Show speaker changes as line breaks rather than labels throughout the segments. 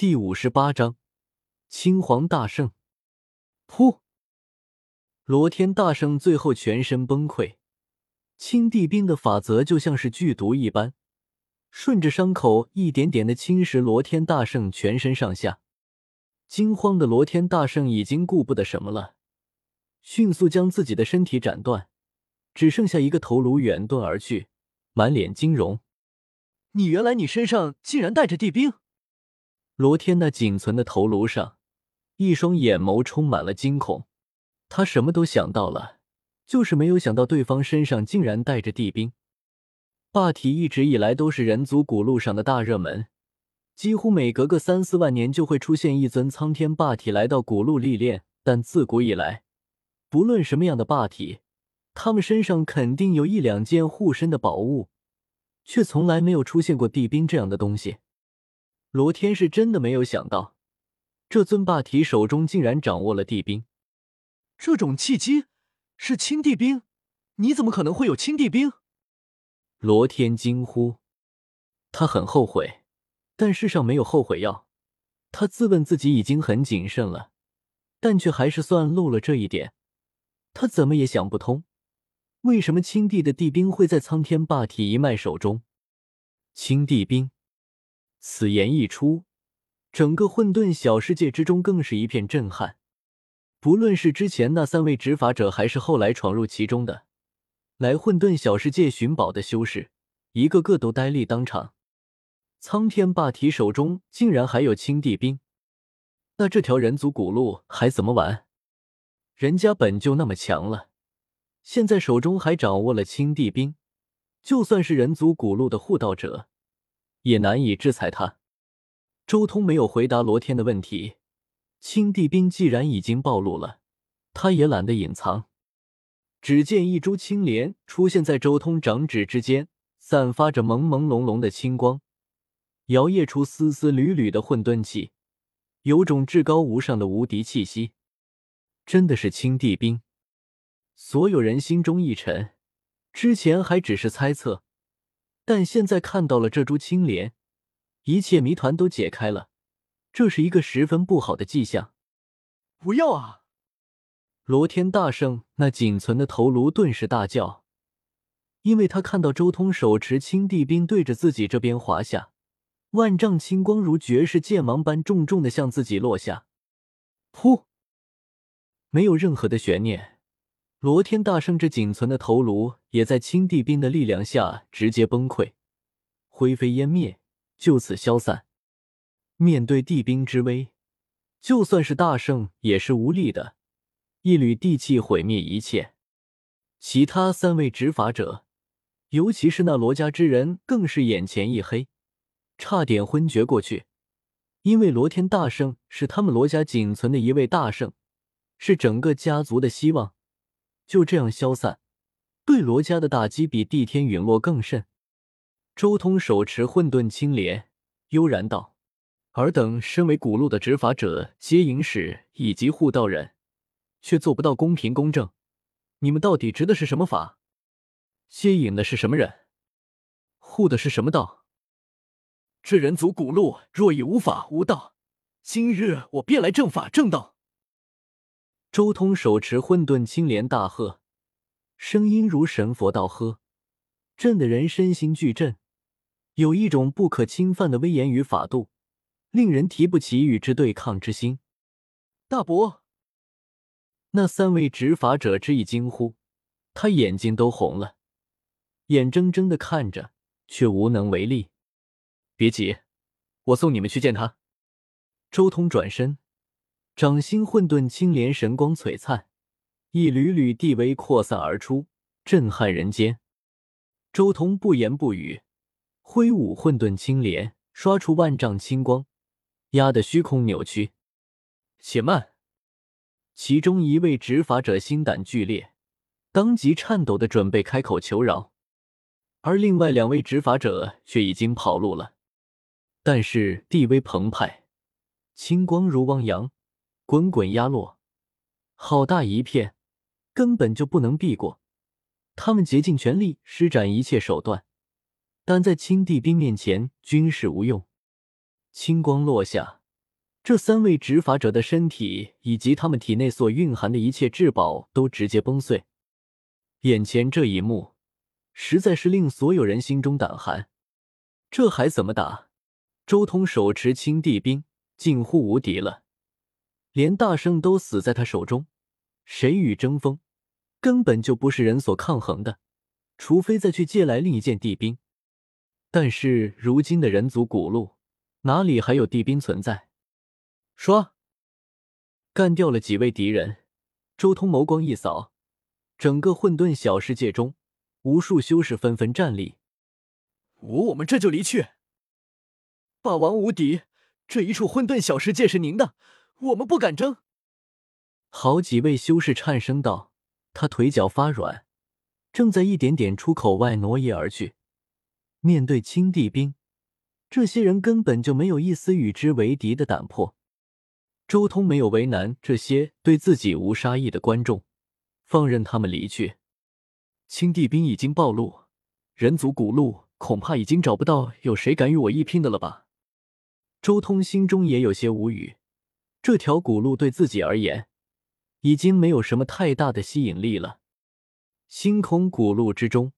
第五十八章，青黄大圣。噗！罗天大圣最后全身崩溃，青帝兵的法则就像是剧毒一般，顺着伤口一点点的侵蚀罗天大圣全身上下。惊慌的罗天大圣已经顾不得什么了，迅速将自己的身体斩断，只剩下一个头颅远遁而去，满脸惊容。
你原来你身上竟然带着地兵！
罗天那仅存的头颅上，一双眼眸充满了惊恐。他什么都想到了，就是没有想到对方身上竟然带着地兵。霸体一直以来都是人族古路上的大热门，几乎每隔个三四万年就会出现一尊苍天霸体来到古路历练。但自古以来，不论什么样的霸体，他们身上肯定有一两件护身的宝物，却从来没有出现过地兵这样的东西。罗天是真的没有想到，这尊霸体手中竟然掌握了地兵。
这种契机是青帝兵？你怎么可能会有青帝兵？
罗天惊呼。他很后悔，但世上没有后悔药。他自问自己已经很谨慎了，但却还是算漏了这一点。他怎么也想不通，为什么青帝的帝兵会在苍天霸体一脉手中？青帝兵。此言一出，整个混沌小世界之中更是一片震撼。不论是之前那三位执法者，还是后来闯入其中的来混沌小世界寻宝的修士，一个个都呆立当场。苍天霸体手中竟然还有青帝兵，那这条人族古路还怎么玩？人家本就那么强了，现在手中还掌握了青帝兵，就算是人族古路的护道者。也难以制裁他。周通没有回答罗天的问题。青帝兵既然已经暴露了，他也懒得隐藏。只见一株青莲出现在周通掌指之间，散发着朦朦胧胧的青光，摇曳出丝丝缕缕的混沌气，有种至高无上的无敌气息。真的是青帝兵？所有人心中一沉。之前还只是猜测。但现在看到了这株青莲，一切谜团都解开了，这是一个十分不好的迹象。
不要啊！
罗天大圣那仅存的头颅顿时大叫，因为他看到周通手持青帝兵对着自己这边滑下，万丈青光如绝世剑芒般重重的向自己落下。噗！没有任何的悬念。罗天大圣这仅存的头颅，也在青帝兵的力量下直接崩溃，灰飞烟灭，就此消散。面对帝兵之威，就算是大圣也是无力的，一缕地气毁灭一切。其他三位执法者，尤其是那罗家之人，更是眼前一黑，差点昏厥过去。因为罗天大圣是他们罗家仅存的一位大圣，是整个家族的希望。就这样消散，对罗家的打击比地天陨落更甚。周通手持混沌青莲，悠然道：“尔等身为古路的执法者、接引使以及护道人，却做不到公平公正。你们到底执的是什么法？接引的是什么人？护的是什么道？
这人族古路若已无法无道，今日我便来正法正道。”
周通手持混沌青莲，大喝，声音如神佛道喝，震得人身心俱震，有一种不可侵犯的威严与法度，令人提不起与之对抗之心。
大伯，
那三位执法者之一惊呼，他眼睛都红了，眼睁睁的看着，却无能为力。别急，我送你们去见他。周通转身。掌心混沌青莲神光璀璨，一缕缕地威扩散而出，震撼人间。周通不言不语，挥舞混沌青莲，刷出万丈青光，压得虚空扭曲。且慢！其中一位执法者心胆俱裂，当即颤抖的准备开口求饶，而另外两位执法者却已经跑路了。但是地威澎湃，青光如汪洋。滚滚压落，好大一片，根本就不能避过。他们竭尽全力，施展一切手段，但在青帝兵面前均是无用。青光落下，这三位执法者的身体以及他们体内所蕴含的一切至宝都直接崩碎。眼前这一幕，实在是令所有人心中胆寒。这还怎么打？周通手持青帝兵，近乎无敌了，连大圣都死在他手中，谁与争锋，根本就不是人所抗衡的。除非再去借来另一件帝兵，但是如今的人族古路哪里还有帝兵存在？说，干掉了几位敌人。周通眸光一扫，整个混沌小世界中，无数修士纷纷站立。
我我们这就离去。霸王无敌，这一处混沌小世界是您的，我们不敢争。
好几位修士颤声道，他腿脚发软。正在一点点出口外挪移而去。面对青帝兵，这些人根本就没有一丝与之为敌的胆魄。周通没有为难这些对自己无杀意的观众，放任他们离去。
青帝兵已经暴露，人族古路恐怕已经找不到有谁敢与我一拼的了吧？
周通心中也有些无语。这条古路对自己而言，已经没有什么太大的吸引力了。星空古路之中，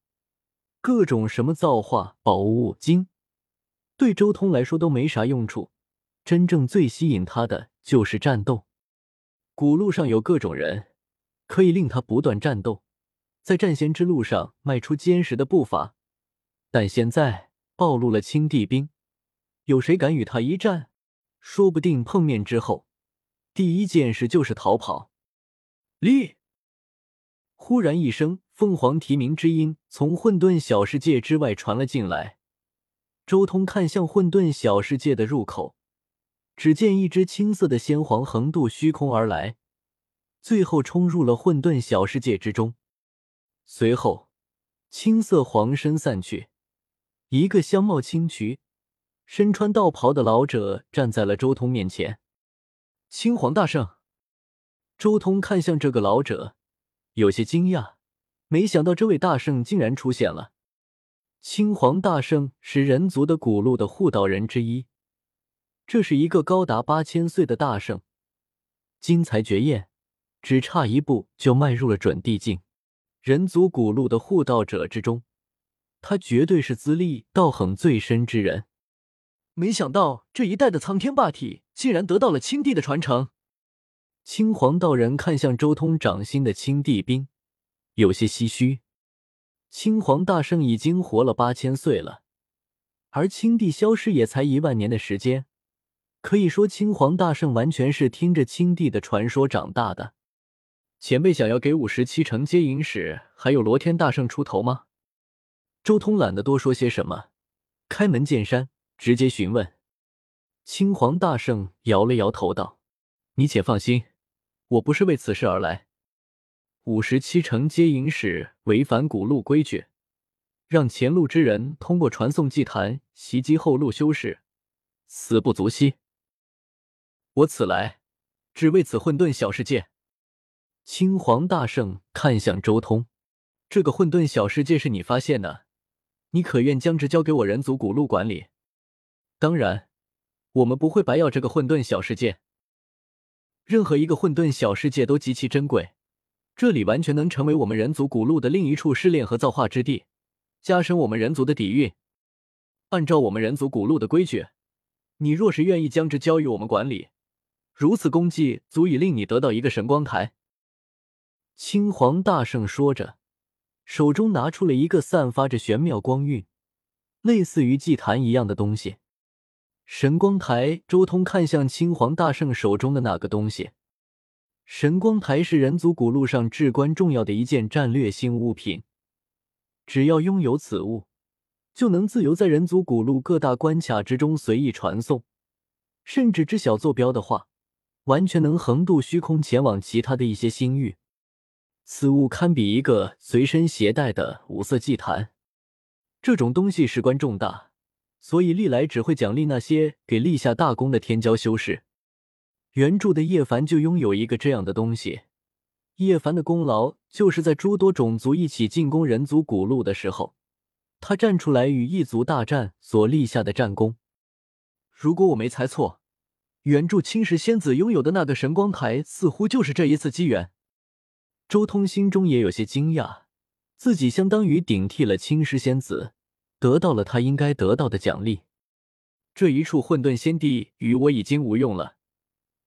各种什么造化、宝物、金，对周通来说都没啥用处。真正最吸引他的就是战斗。古路上有各种人，可以令他不断战斗，在战仙之路上迈出坚实的步伐。但现在暴露了青帝兵，有谁敢与他一战？说不定碰面之后，第一件事就是逃跑。
立。
忽然一声凤凰啼鸣之音从混沌小世界之外传了进来。周通看向混沌小世界的入口，只见一只青色的仙皇横渡虚空而来，最后冲入了混沌小世界之中。随后，青色黄身散去，一个相貌清癯、身穿道袍的老者站在了周通面前。
青黄大圣，
周通看向这个老者。有些惊讶，没想到这位大圣竟然出现了。青黄大圣是人族的古路的护道人之一，这是一个高达八千岁的大圣，精彩绝艳，只差一步就迈入了准地境。人族古路的护道者之中，他绝对是资历道行最深之人。
没想到这一代的苍天霸体竟然得到了青帝的传承。
青黄道人看向周通掌心的青帝兵，有些唏嘘。青黄大圣已经活了八千岁了，而青帝消失也才一万年的时间，可以说青黄大圣完全是听着青帝的传说长大的。
前辈想要给五十七城接引使还有罗天大圣出头吗？
周通懒得多说些什么，开门见山，直接询问。青黄大圣摇了摇头道：“你且放心。”我不是为此事而来。五十七城接引使违反古路规矩，让前路之人通过传送祭坛袭击后路修士，死不足惜。
我此来，只为此混沌小世界。
青黄大圣看向周通，这个混沌小世界是你发现的，你可愿将之交给我人族古路管理？当然，我们不会白要这个混沌小世界。任何一个混沌小世界都极其珍贵，这里完全能成为我们人族古路的另一处试炼和造化之地，加深我们人族的底蕴。按照我们人族古路的规矩，你若是愿意将之交予我们管理，如此功绩足以令你得到一个神光台。青黄大圣说着，手中拿出了一个散发着玄妙光晕、类似于祭坛一样的东西。神光台，周通看向青黄大圣手中的那个东西。神光台是人族古路上至关重要的一件战略性物品，只要拥有此物，就能自由在人族古路各大关卡之中随意传送，甚至知晓坐标的话，完全能横渡虚空前往其他的一些星域。此物堪比一个随身携带的五色祭坛，这种东西事关重大。所以历来只会奖励那些给立下大功的天骄修士。原著的叶凡就拥有一个这样的东西。叶凡的功劳就是在诸多种族一起进攻人族古路的时候，他站出来与异族大战所立下的战功。如果我没猜错，
原著青石仙子拥有的那个神光台，似乎就是这一次机缘。
周通心中也有些惊讶，自己相当于顶替了青石仙子，得到了他应该得到的奖励。这一处混沌仙地与我已经无用了，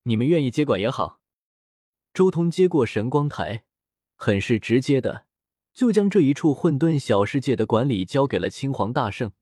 你们愿意接管也好。周通接过神光台，很是直接的就将这一处混沌小世界的管理交给了青黄大圣。